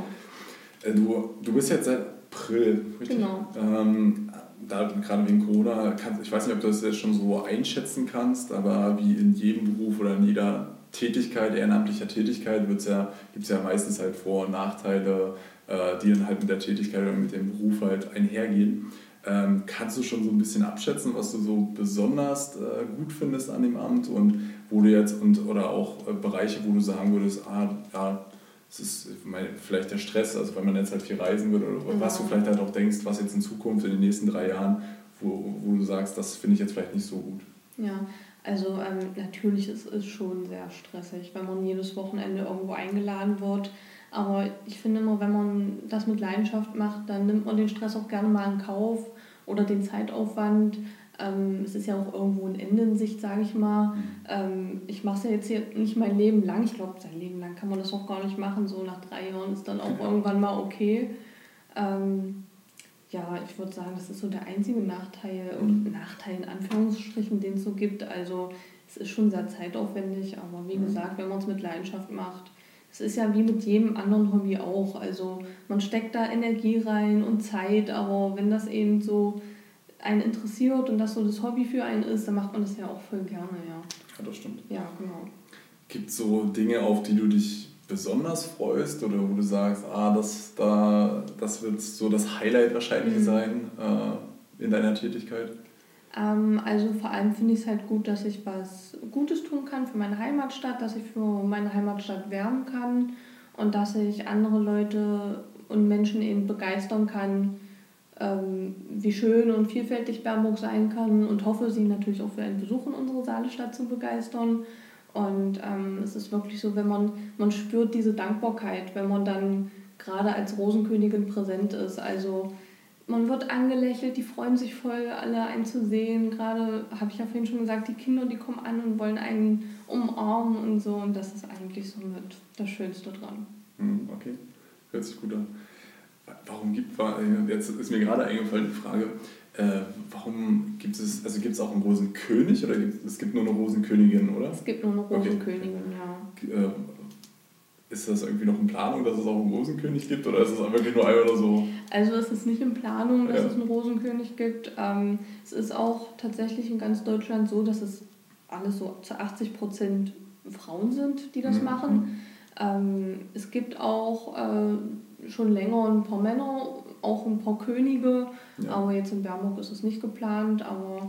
Äh, du, du bist jetzt seit April, richtig? Genau. Ähm, da gerade wegen Corona, kann, ich weiß nicht, ob du das jetzt schon so einschätzen kannst, aber wie in jedem Beruf oder in jeder Tätigkeit, ehrenamtlicher Tätigkeit, ja, gibt es ja meistens halt Vor- und Nachteile, äh, die dann halt mit der Tätigkeit oder mit dem Beruf halt einhergehen. Ähm, kannst du schon so ein bisschen abschätzen, was du so besonders äh, gut findest an dem Amt und wo du jetzt und oder auch äh, Bereiche, wo du sagen würdest, ah, ja, es ist vielleicht der Stress, also wenn man jetzt halt viel reisen würde oder ja. was du vielleicht halt auch denkst, was jetzt in Zukunft in den nächsten drei Jahren, wo, wo du sagst, das finde ich jetzt vielleicht nicht so gut. Ja, also ähm, natürlich ist es schon sehr stressig, wenn man jedes Wochenende irgendwo eingeladen wird. Aber ich finde immer, wenn man das mit Leidenschaft macht, dann nimmt man den Stress auch gerne mal in Kauf oder den Zeitaufwand. Ähm, es ist ja auch irgendwo ein Ende in Sicht, sage ich mal. Mhm. Ähm, ich mache es ja jetzt hier nicht mein Leben lang. Ich glaube, sein Leben lang kann man das auch gar nicht machen. So nach drei Jahren ist dann auch irgendwann mal okay. Ähm, ja, ich würde sagen, das ist so der einzige Nachteil, mhm. Nachteil in Anführungsstrichen, den es so gibt. Also es ist schon sehr zeitaufwendig, aber wie mhm. gesagt, wenn man es mit Leidenschaft macht, es ist ja wie mit jedem anderen Hobby auch. Also man steckt da Energie rein und Zeit, aber wenn das eben so einen interessiert und das so das Hobby für einen ist, dann macht man das ja auch voll gerne, ja. Ja, das stimmt. Ja, genau. Gibt es so Dinge, auf die du dich besonders freust oder wo du sagst, ah, das, da, das wird so das Highlight wahrscheinlich mhm. sein äh, in deiner Tätigkeit? Ähm, also vor allem finde ich es halt gut, dass ich was Gutes tun kann für meine Heimatstadt, dass ich für meine Heimatstadt wärmen kann und dass ich andere Leute und Menschen eben begeistern kann, ähm, wie schön und vielfältig Bernburg sein kann und hoffe, sie natürlich auch für einen Besuch in unsere Saalestadt zu begeistern. Und ähm, es ist wirklich so, wenn man, man spürt diese Dankbarkeit, wenn man dann gerade als Rosenkönigin präsent ist. Also man wird angelächelt, die freuen sich voll, alle einen zu sehen. Gerade habe ich ja vorhin schon gesagt, die Kinder, die kommen an und wollen einen umarmen und so. Und das ist eigentlich so mit das Schönste dran. Hm, okay, hört sich gut an. Warum gibt jetzt ist mir gerade eingefallen die Frage, äh, warum gibt es, also gibt es auch einen Rosenkönig oder gibt, es gibt nur eine Rosenkönigin, oder? Es gibt nur eine Rosenkönigin, okay. ja. Äh, ist das irgendwie noch in Planung, dass es auch einen Rosenkönig gibt oder ist es wirklich nur ein oder so? Also es ist nicht in Planung, dass ja. es einen Rosenkönig gibt. Ähm, es ist auch tatsächlich in ganz Deutschland so, dass es alles so zu 80 Prozent Frauen sind, die das mhm. machen. Ähm, es gibt auch äh, schon länger ein paar Männer, auch ein paar Könige, ja. aber jetzt in Bernburg ist es nicht geplant. Aber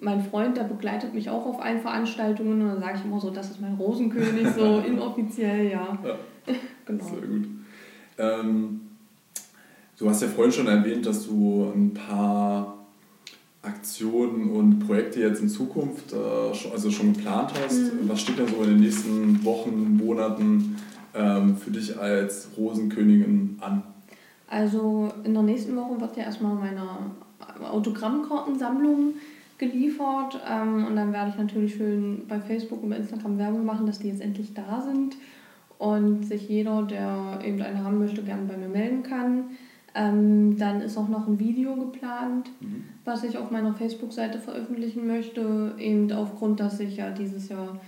mein Freund, der begleitet mich auch auf allen Veranstaltungen und dann sage ich immer so, das ist mein Rosenkönig, so inoffiziell, ja. ja. genau. Sehr gut. Ähm, du hast ja vorhin schon erwähnt, dass du ein paar Aktionen und Projekte jetzt in Zukunft äh, also schon geplant hast. Mhm. Was steht denn so in den nächsten Wochen, Monaten ähm, für dich als Rosenkönigin an? Also in der nächsten Woche wird ja erstmal meine Autogrammkartensammlung geliefert. Ähm, und dann werde ich natürlich schön bei Facebook und bei Instagram Werbung machen, dass die jetzt endlich da sind und sich jeder, der eben eine haben möchte, gerne bei mir melden kann. Ähm, dann ist auch noch ein Video geplant, mhm. was ich auf meiner Facebook-Seite veröffentlichen möchte, eben aufgrund, dass ich ja dieses Jahr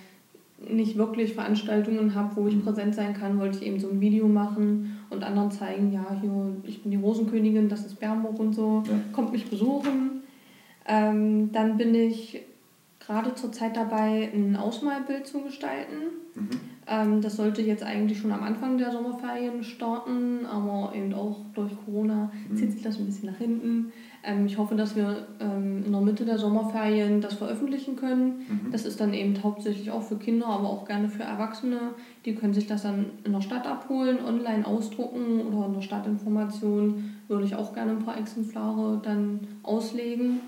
nicht wirklich Veranstaltungen habe, wo ich mhm. präsent sein kann, wollte ich eben so ein Video machen und anderen zeigen, ja, hier, ich bin die Rosenkönigin, das ist Bernburg und so, ja. kommt mich besuchen. Ähm, dann bin ich gerade zur Zeit dabei, ein Ausmalbild zu gestalten. Mhm. Ähm, das sollte jetzt eigentlich schon am Anfang der Sommerferien starten, aber eben auch durch Corona mhm. zieht sich das ein bisschen nach hinten. Ähm, ich hoffe, dass wir ähm, in der Mitte der Sommerferien das veröffentlichen können. Mhm. Das ist dann eben hauptsächlich auch für Kinder, aber auch gerne für Erwachsene. Die können sich das dann in der Stadt abholen, online ausdrucken oder in der Stadtinformation würde ich auch gerne ein paar Exemplare dann auslegen.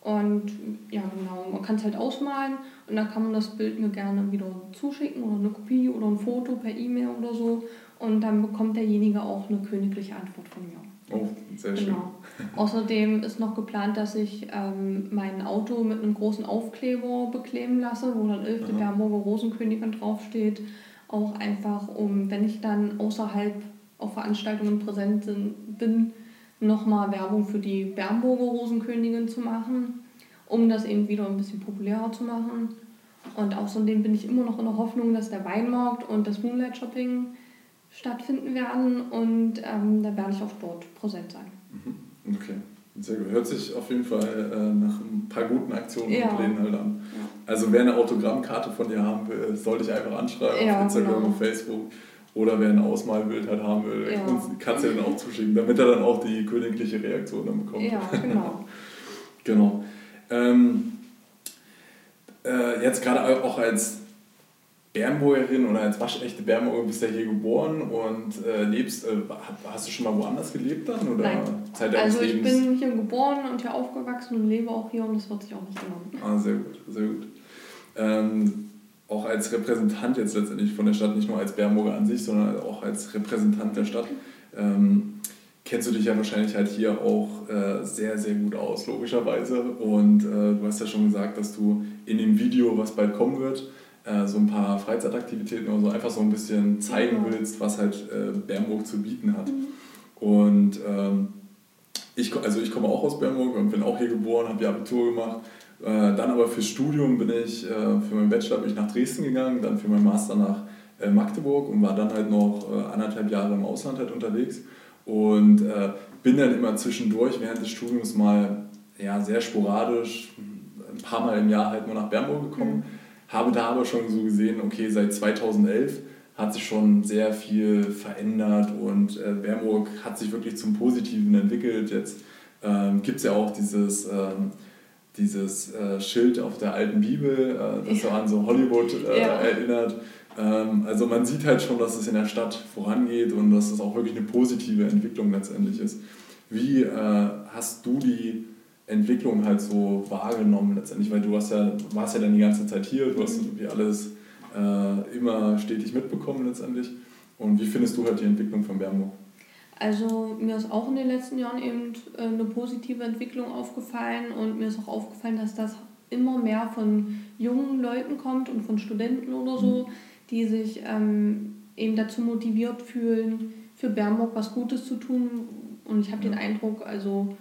Und ja, genau, man kann es halt ausmalen und dann kann man das Bild mir gerne wieder zuschicken oder eine Kopie oder ein Foto per E-Mail oder so. Und dann bekommt derjenige auch eine königliche Antwort von mir. Oh, sehr schön. Genau. Außerdem ist noch geplant, dass ich ähm, mein Auto mit einem großen Aufkleber bekleben lasse, wo dann 11. Bernburger Rosenkönigin draufsteht. Auch einfach, um, wenn ich dann außerhalb auf Veranstaltungen präsent bin, nochmal Werbung für die Bernburger Rosenkönigin zu machen, um das eben wieder ein bisschen populärer zu machen. Und außerdem bin ich immer noch in der Hoffnung, dass der Weinmarkt und das Moonlight Shopping stattfinden werden und ähm, da werde ich auch dort präsent sein. Mhm. Okay, sehr gut. Hört sich auf jeden Fall äh, nach ein paar guten Aktionen ja. und Plänen halt an. Ja. Also wer eine Autogrammkarte von dir haben will, sollte ich einfach anschreiben ja, auf Instagram genau. und Facebook. Oder wer ein Ausmalbild halt haben will, ja. kannst du dann auch zuschicken, damit er dann auch die königliche Reaktion dann bekommt. Ja, genau. genau. Ähm, äh, jetzt gerade auch als Bernburgerin oder als waschechte Bernburger bist du ja hier geboren und äh, lebst, äh, hast du schon mal woanders gelebt dann? Oder Nein. Zeit also ich Lebens? bin hier geboren und hier aufgewachsen und lebe auch hier und das wird sich auch nicht ändern. Ah, sehr gut, sehr gut. Ähm, auch als Repräsentant jetzt letztendlich von der Stadt, nicht nur als Bernburger an sich, sondern auch als Repräsentant der Stadt, ähm, kennst du dich ja wahrscheinlich halt hier auch äh, sehr, sehr gut aus, logischerweise. Und äh, du hast ja schon gesagt, dass du in dem Video, was bald kommen wird, äh, so ein paar Freizeitaktivitäten oder so einfach so ein bisschen zeigen willst, was halt äh, Bernburg zu bieten hat. Mhm. Und ähm, ich, also ich komme auch aus Bernburg und bin auch hier geboren, habe hier Abitur gemacht. Äh, dann aber fürs Studium bin ich, äh, für meinen Bachelor bin ich nach Dresden gegangen, dann für meinen Master nach äh, Magdeburg und war dann halt noch äh, anderthalb Jahre im Ausland halt unterwegs. Und bin dann immer zwischendurch während des Studiums mal ja, sehr sporadisch, ein paar Mal im Jahr halt nur nach Bernburg gekommen. Mhm habe da aber schon so gesehen, okay, seit 2011 hat sich schon sehr viel verändert und äh, Bernburg hat sich wirklich zum Positiven entwickelt. Jetzt ähm, gibt es ja auch dieses, ähm, dieses äh, Schild auf der alten Bibel, äh, das ja. so an so Hollywood äh, ja. erinnert. Ähm, also man sieht halt schon, dass es in der Stadt vorangeht und dass es auch wirklich eine positive Entwicklung letztendlich ist. Wie äh, hast du die Entwicklung halt so wahrgenommen letztendlich, weil du hast ja, warst ja dann die ganze Zeit hier, du hast mhm. irgendwie alles äh, immer stetig mitbekommen letztendlich. Und wie findest du halt die Entwicklung von Bernburg? Also mir ist auch in den letzten Jahren eben äh, eine positive Entwicklung aufgefallen und mir ist auch aufgefallen, dass das immer mehr von jungen Leuten kommt und von Studenten oder so, mhm. die sich ähm, eben dazu motiviert fühlen, für Bernburg was Gutes zu tun. Und ich habe ja. den Eindruck, also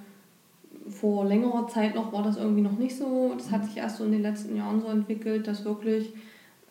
vor längerer Zeit noch war das irgendwie noch nicht so. Das hat sich erst so in den letzten Jahren so entwickelt, dass wirklich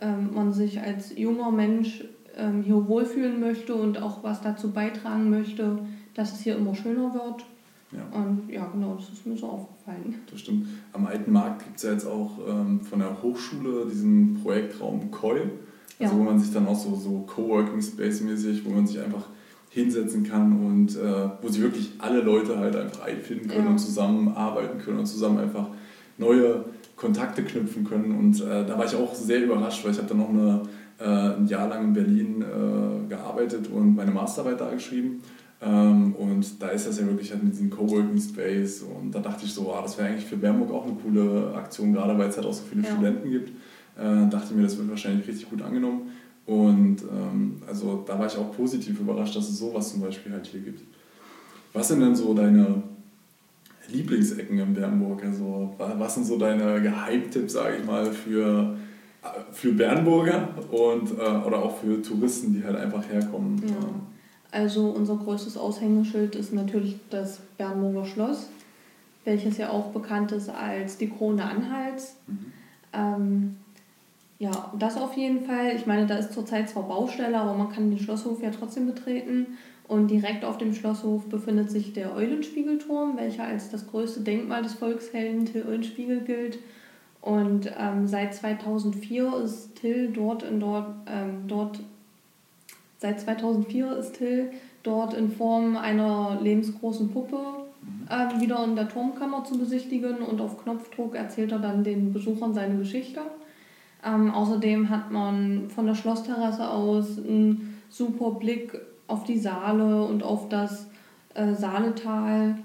ähm, man sich als junger Mensch ähm, hier wohlfühlen möchte und auch was dazu beitragen möchte, dass es hier immer schöner wird. Ja. Und ja, genau, das ist mir so aufgefallen. Das stimmt. Am Alten Markt gibt es ja jetzt auch ähm, von der Hochschule diesen Projektraum KOI, also ja. wo man sich dann auch so, so Coworking Space mäßig, wo man sich einfach hinsetzen kann und äh, wo sich wirklich alle Leute halt einfach einfinden können ja. und zusammenarbeiten können und zusammen einfach neue Kontakte knüpfen können. Und äh, da war ich auch sehr überrascht, weil ich habe dann noch eine, äh, ein Jahr lang in Berlin äh, gearbeitet und meine Masterarbeit da geschrieben. Ähm, und da ist das ja wirklich halt mit diesem Coworking Space und da dachte ich so, ah, das wäre eigentlich für Bernburg auch eine coole Aktion, gerade weil es halt auch so viele ja. Studenten gibt. Äh, dachte ich mir, das wird wahrscheinlich richtig gut angenommen. Und ähm, also da war ich auch positiv überrascht, dass es sowas zum Beispiel halt hier gibt. Was sind denn so deine Lieblingsecken in Bernburg? Also, was sind so deine Geheimtipps, sage ich mal, für, für Bernburger und, äh, oder auch für Touristen, die halt einfach herkommen? Ja. Also unser größtes Aushängeschild ist natürlich das Bernburger Schloss, welches ja auch bekannt ist als die Krone Anhalts. Mhm. Ähm, ja, das auf jeden Fall. Ich meine, da ist zurzeit zwar Baustelle, aber man kann den Schlosshof ja trotzdem betreten. Und direkt auf dem Schlosshof befindet sich der Eulenspiegelturm, welcher als das größte Denkmal des Volkshelden Till Eulenspiegel gilt. Und ähm, seit 2004 ist Till dort in dort, ähm, dort seit 2004 ist Till dort in Form einer lebensgroßen Puppe äh, wieder in der Turmkammer zu besichtigen und auf Knopfdruck erzählt er dann den Besuchern seine Geschichte. Ähm, außerdem hat man von der Schlossterrasse aus einen super Blick auf die Saale und auf das äh, Saaletal.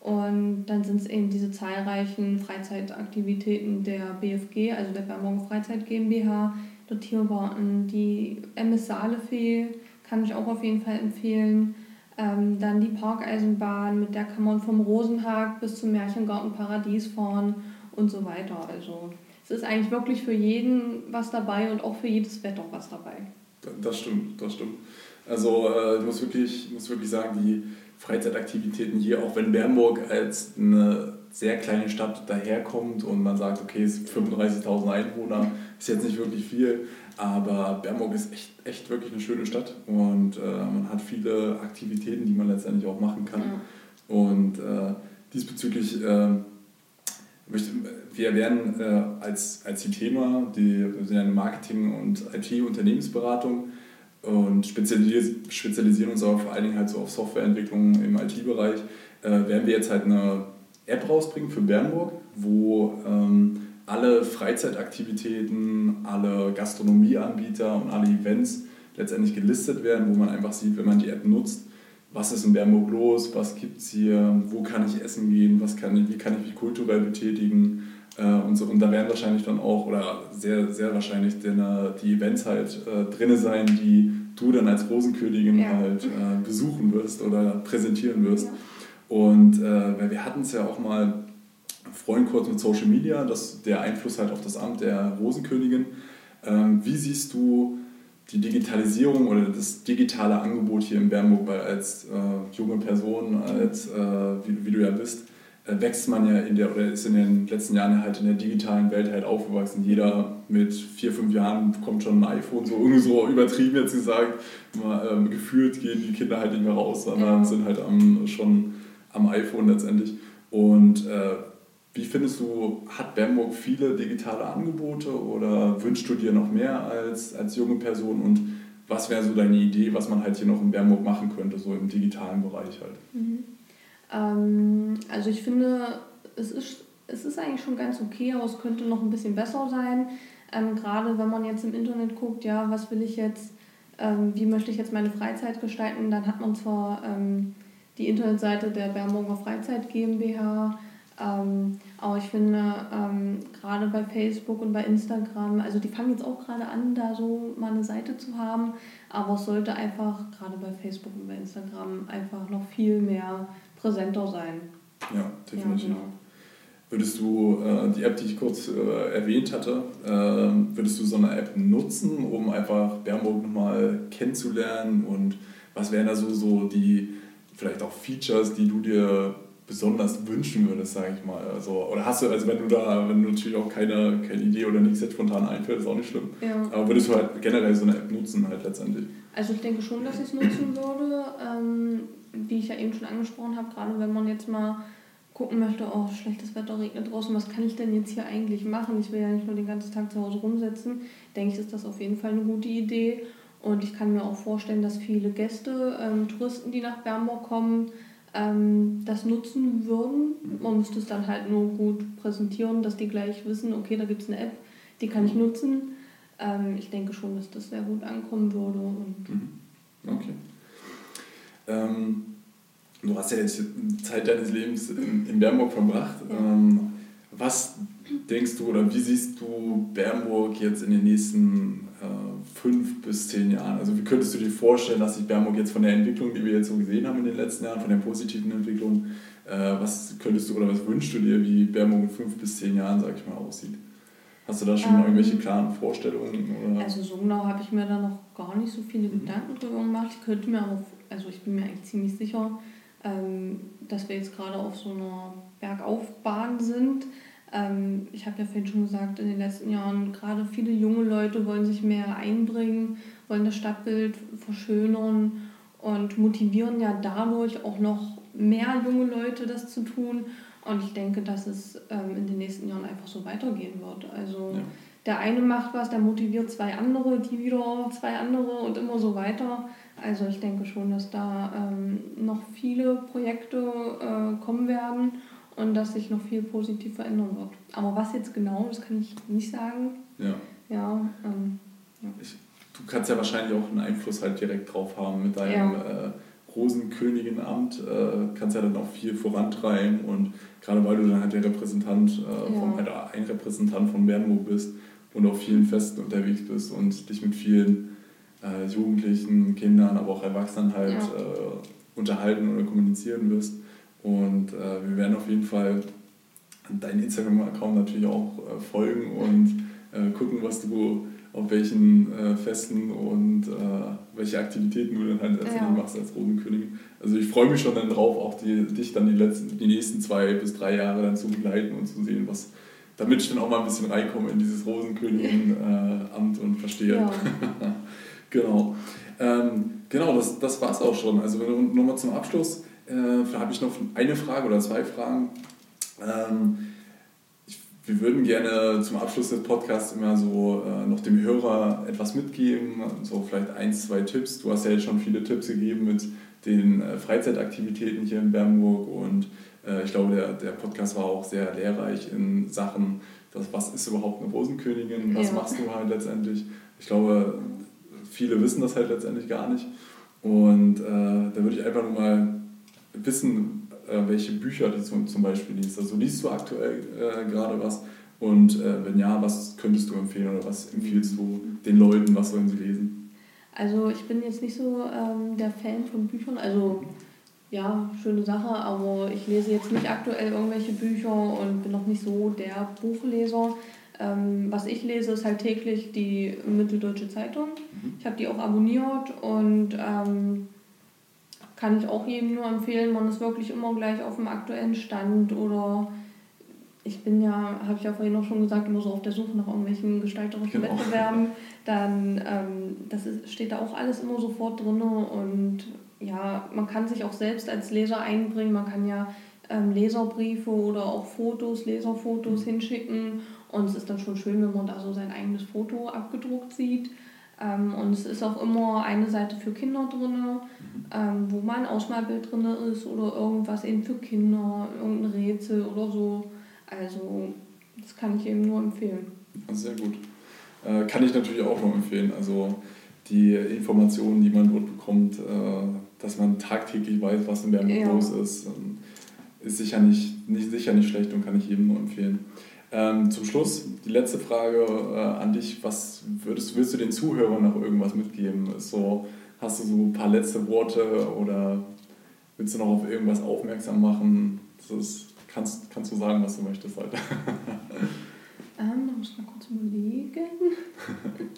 Und dann sind es eben diese zahlreichen Freizeitaktivitäten der BFG, also der Bermorgen Freizeit GmbH, der Tiergarten, die MS Saalefee kann ich auch auf jeden Fall empfehlen. Ähm, dann die Parkeisenbahn, mit der kann man vom Rosenhag bis zum Märchengarten Paradies fahren und so weiter. Also es ist eigentlich wirklich für jeden was dabei und auch für jedes Wetter was dabei. Das stimmt, das stimmt. Also äh, ich muss wirklich, muss wirklich sagen, die Freizeitaktivitäten hier, auch wenn Bernburg als eine sehr kleine Stadt daherkommt und man sagt, okay, es sind 35.000 Einwohner, ist jetzt nicht wirklich viel, aber Bernburg ist echt, echt wirklich eine schöne Stadt und äh, man hat viele Aktivitäten, die man letztendlich auch machen kann. Ja. Und äh, diesbezüglich, äh, wir werden äh, als, als Thema, die, wir sind eine Marketing- und IT-Unternehmensberatung und spezialisieren uns aber vor allen Dingen halt so auf Softwareentwicklung im IT-Bereich, äh, werden wir jetzt halt eine App rausbringen für Bernburg, wo ähm, alle Freizeitaktivitäten, alle Gastronomieanbieter und alle Events letztendlich gelistet werden, wo man einfach sieht, wenn man die App nutzt, was ist in Bernburg los, was gibt es hier, wo kann ich essen gehen, was kann ich, wie kann ich mich kulturell betätigen äh, und so. Und da werden wahrscheinlich dann auch, oder sehr, sehr wahrscheinlich denn, äh, die Events halt äh, drin sein, die du dann als Rosenkönigin ja. halt äh, besuchen wirst oder präsentieren wirst. Ja. Und äh, weil wir hatten es ja auch mal vorhin kurz mit Social Media, das, der Einfluss halt auf das Amt der Rosenkönigin. Ähm, wie siehst du die Digitalisierung oder das digitale Angebot hier in Bernburg, weil als äh, junge Person, als, äh, wie, wie, du ja bist, äh, wächst man ja in der, oder ist in den letzten Jahren halt in der digitalen Welt halt aufgewachsen. Jeder mit vier, fünf Jahren bekommt schon ein iPhone, so irgendwie so übertrieben jetzt gesagt. Mal, ähm, gefühlt gehen die Kinder halt nicht mehr raus, sondern ja. sind halt am, schon am iPhone letztendlich. Und äh, wie findest du, hat Bernburg viele digitale Angebote oder wünschst du dir noch mehr als, als junge Person? Und was wäre so deine Idee, was man halt hier noch in Bernburg machen könnte, so im digitalen Bereich halt? Mhm. Ähm, also ich finde, es ist, es ist eigentlich schon ganz okay, aber es könnte noch ein bisschen besser sein. Ähm, gerade wenn man jetzt im Internet guckt, ja, was will ich jetzt, ähm, wie möchte ich jetzt meine Freizeit gestalten, dann hat man zwar ähm, die Internetseite der Bernburger Freizeit GmbH, ähm, aber ich finde, ähm, gerade bei Facebook und bei Instagram, also die fangen jetzt auch gerade an, da so mal eine Seite zu haben, aber es sollte einfach, gerade bei Facebook und bei Instagram, einfach noch viel mehr präsenter sein. Ja, definitiv. Ja, genau. Würdest du äh, die App, die ich kurz äh, erwähnt hatte, äh, würdest du so eine App nutzen, um einfach Bernburg nochmal kennenzulernen? Und was wären da so, so die vielleicht auch Features, die du dir besonders wünschen würdest, sage ich mal. Also, oder hast du, also wenn du da, wenn du natürlich auch keine, keine Idee oder nichts jetzt spontan einfällt, ist auch nicht schlimm. Ja. Aber würdest du halt generell so eine App nutzen halt letztendlich? Also ich denke schon, dass ich es nutzen würde. Ähm, wie ich ja eben schon angesprochen habe, gerade wenn man jetzt mal gucken möchte, oh, schlechtes Wetter regnet draußen, was kann ich denn jetzt hier eigentlich machen? Ich will ja nicht nur den ganzen Tag zu Hause rumsitzen. Denke ich, ist das auf jeden Fall eine gute Idee. Und ich kann mir auch vorstellen, dass viele Gäste, ähm, Touristen, die nach Bernburg kommen, ähm, das nutzen würden. Man müsste es dann halt nur gut präsentieren, dass die gleich wissen, okay, da gibt es eine App, die kann ich nutzen. Ähm, ich denke schon, dass das sehr gut ankommen würde. Und mhm. okay. Ähm, du hast ja jetzt Zeit deines Lebens in, in Bernburg verbracht. Ja. Ähm, was denkst du oder wie siehst du Bernburg jetzt in den nächsten fünf bis zehn Jahren? Also wie könntest du dir vorstellen, dass sich Bernburg jetzt von der Entwicklung, die wir jetzt so gesehen haben in den letzten Jahren, von der positiven Entwicklung, äh, was könntest du oder was wünschst du dir, wie Bernburg in fünf bis zehn Jahren, sag ich mal, aussieht? Hast du da schon ähm, irgendwelche klaren Vorstellungen? Oder? Also so genau habe ich mir da noch gar nicht so viele mhm. Gedanken drüber gemacht. Ich könnte mir auch, also ich bin mir eigentlich ziemlich sicher, ähm, dass wir jetzt gerade auf so einer Bergaufbahn sind. Ähm, ich habe ja vorhin schon gesagt, in den letzten Jahren gerade viele junge Leute wollen sich mehr einbringen, wollen das Stadtbild verschönern und motivieren ja dadurch auch noch mehr junge Leute, das zu tun. Und ich denke, dass es ähm, in den nächsten Jahren einfach so weitergehen wird. Also ja. der eine macht was, der motiviert zwei andere, die wieder zwei andere und immer so weiter. Also ich denke schon, dass da ähm, noch viele Projekte äh, kommen werden und dass sich noch viel positiv verändern wird. Aber was jetzt genau, das kann ich nicht sagen. Ja. Ja. Ähm, ja. Ich, du kannst ja wahrscheinlich auch einen Einfluss halt direkt drauf haben mit deinem ja. äh, Rosenkönigenamt, äh, kannst ja dann auch viel vorantreiben und gerade weil du dann halt der Repräsentant äh, ja. vom, halt ein Repräsentant von Bernburg bist und auf vielen Festen unterwegs bist und dich mit vielen äh, Jugendlichen, Kindern, aber auch Erwachsenen halt. Äh, unterhalten oder kommunizieren wirst. Und äh, wir werden auf jeden Fall deinen Instagram-Account natürlich auch äh, folgen und gucken, was du auf welchen äh, Festen und äh, welche Aktivitäten du dann halt letztendlich ja. machst als Rosenkönigin. Also ich freue mich schon dann drauf, auch die, dich dann die, letzten, die nächsten zwei bis drei Jahre dann zu begleiten und zu sehen, was, damit ich dann auch mal ein bisschen reinkomme in dieses Rosenkönigin-Amt äh, und verstehe. Ja. genau. Ähm, genau, das, das war es auch schon. Also nochmal zum Abschluss, äh, habe ich noch eine Frage oder zwei Fragen. Ähm, wir würden gerne zum Abschluss des Podcasts immer so äh, noch dem Hörer etwas mitgeben, so vielleicht ein, zwei Tipps. Du hast ja jetzt schon viele Tipps gegeben mit den äh, Freizeitaktivitäten hier in Bernburg und äh, ich glaube, der, der Podcast war auch sehr lehrreich in Sachen, dass, was ist überhaupt eine Rosenkönigin, was ja. machst du halt letztendlich. Ich glaube, viele wissen das halt letztendlich gar nicht. Und äh, da würde ich einfach nur mal wissen, äh, welche Bücher du zum Beispiel liest. Also liest du aktuell äh, gerade was? Und äh, wenn ja, was könntest du empfehlen oder was empfiehlst du den Leuten, was sollen sie lesen? Also ich bin jetzt nicht so ähm, der Fan von Büchern. Also ja, schöne Sache, aber ich lese jetzt nicht aktuell irgendwelche Bücher und bin noch nicht so der Buchleser. Ähm, was ich lese, ist halt täglich die Mitteldeutsche Zeitung. Mhm. Ich habe die auch abonniert und ähm, kann ich auch jedem nur empfehlen. Man ist wirklich immer gleich auf dem aktuellen Stand oder ich bin ja, habe ich ja vorhin auch schon gesagt, immer so auf der Suche nach irgendwelchen gestalterischen genau. Wettbewerben. Dann ähm, das ist, steht da auch alles immer sofort drin und ja, man kann sich auch selbst als Leser einbringen. Man kann ja ähm, Leserbriefe oder auch Fotos, Leserfotos mhm. hinschicken und es ist dann schon schön, wenn man da so sein eigenes Foto abgedruckt sieht. Ähm, und es ist auch immer eine Seite für Kinder drin, ähm, wo mal ein Ausmalbild drin ist oder irgendwas eben für Kinder, irgendein Rätsel oder so. Also das kann ich eben nur empfehlen. Sehr gut. Äh, kann ich natürlich auch nur empfehlen. Also die Informationen, die man dort bekommt, äh, dass man tagtäglich weiß, was in Bernburg ja. los ist, ähm, ist sicher nicht, nicht, sicher nicht schlecht und kann ich jedem nur empfehlen. Ähm, zum Schluss die letzte Frage äh, an dich. Was würdest, willst du den Zuhörern noch irgendwas mitgeben? so, hast du so ein paar letzte Worte oder willst du noch auf irgendwas aufmerksam machen? Das ist, kannst, kannst du sagen, was du möchtest halt. ähm, da muss ich mal kurz überlegen.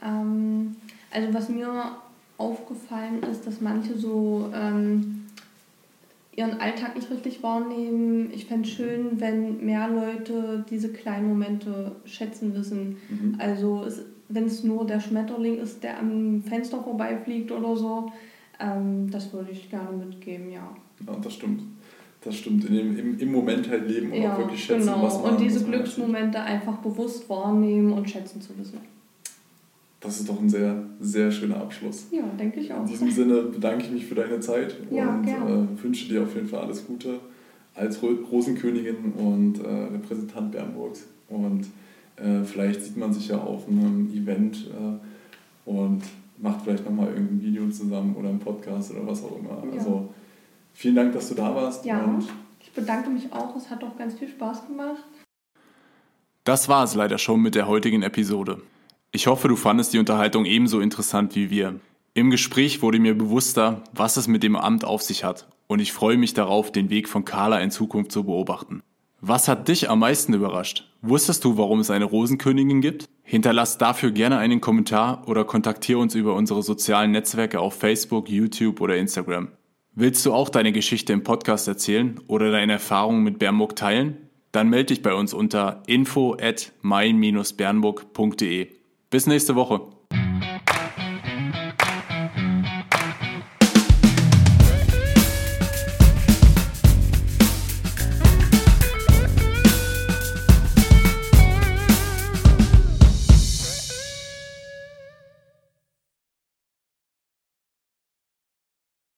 ähm, also was mir aufgefallen ist, dass manche so ähm, ihren Alltag nicht richtig wahrnehmen. Ich fände es schön, wenn mehr Leute diese kleinen Momente schätzen wissen. Mhm. Also wenn es nur der Schmetterling ist, der am Fenster vorbeifliegt oder so, ähm, das würde ich gerne mitgeben, ja. Ja, das stimmt. Das stimmt. In dem, im, Im Moment halt leben und ja, auch wirklich schätzen, genau. was man Und diese Glücksmomente einfach bewusst wahrnehmen und schätzen zu wissen. Das ist doch ein sehr, sehr schöner Abschluss. Ja, denke ich auch. In diesem Sinne bedanke ich mich für deine Zeit ja, und äh, wünsche dir auf jeden Fall alles Gute als Rosenkönigin und äh, Repräsentant Bernburgs. Und äh, vielleicht sieht man sich ja auf einem Event äh, und macht vielleicht nochmal irgendein Video zusammen oder einen Podcast oder was auch immer. Ja. Also vielen Dank, dass du da warst. Ja, ich bedanke mich auch. Es hat auch ganz viel Spaß gemacht. Das war es leider schon mit der heutigen Episode. Ich hoffe, du fandest die Unterhaltung ebenso interessant wie wir. Im Gespräch wurde mir bewusster, was es mit dem Amt auf sich hat und ich freue mich darauf, den Weg von Carla in Zukunft zu beobachten. Was hat dich am meisten überrascht? Wusstest du, warum es eine Rosenkönigin gibt? Hinterlass dafür gerne einen Kommentar oder kontaktiere uns über unsere sozialen Netzwerke auf Facebook, YouTube oder Instagram. Willst du auch deine Geschichte im Podcast erzählen oder deine Erfahrungen mit Bernburg teilen? Dann melde dich bei uns unter info at main-bernburg.de. Bis nächste Woche.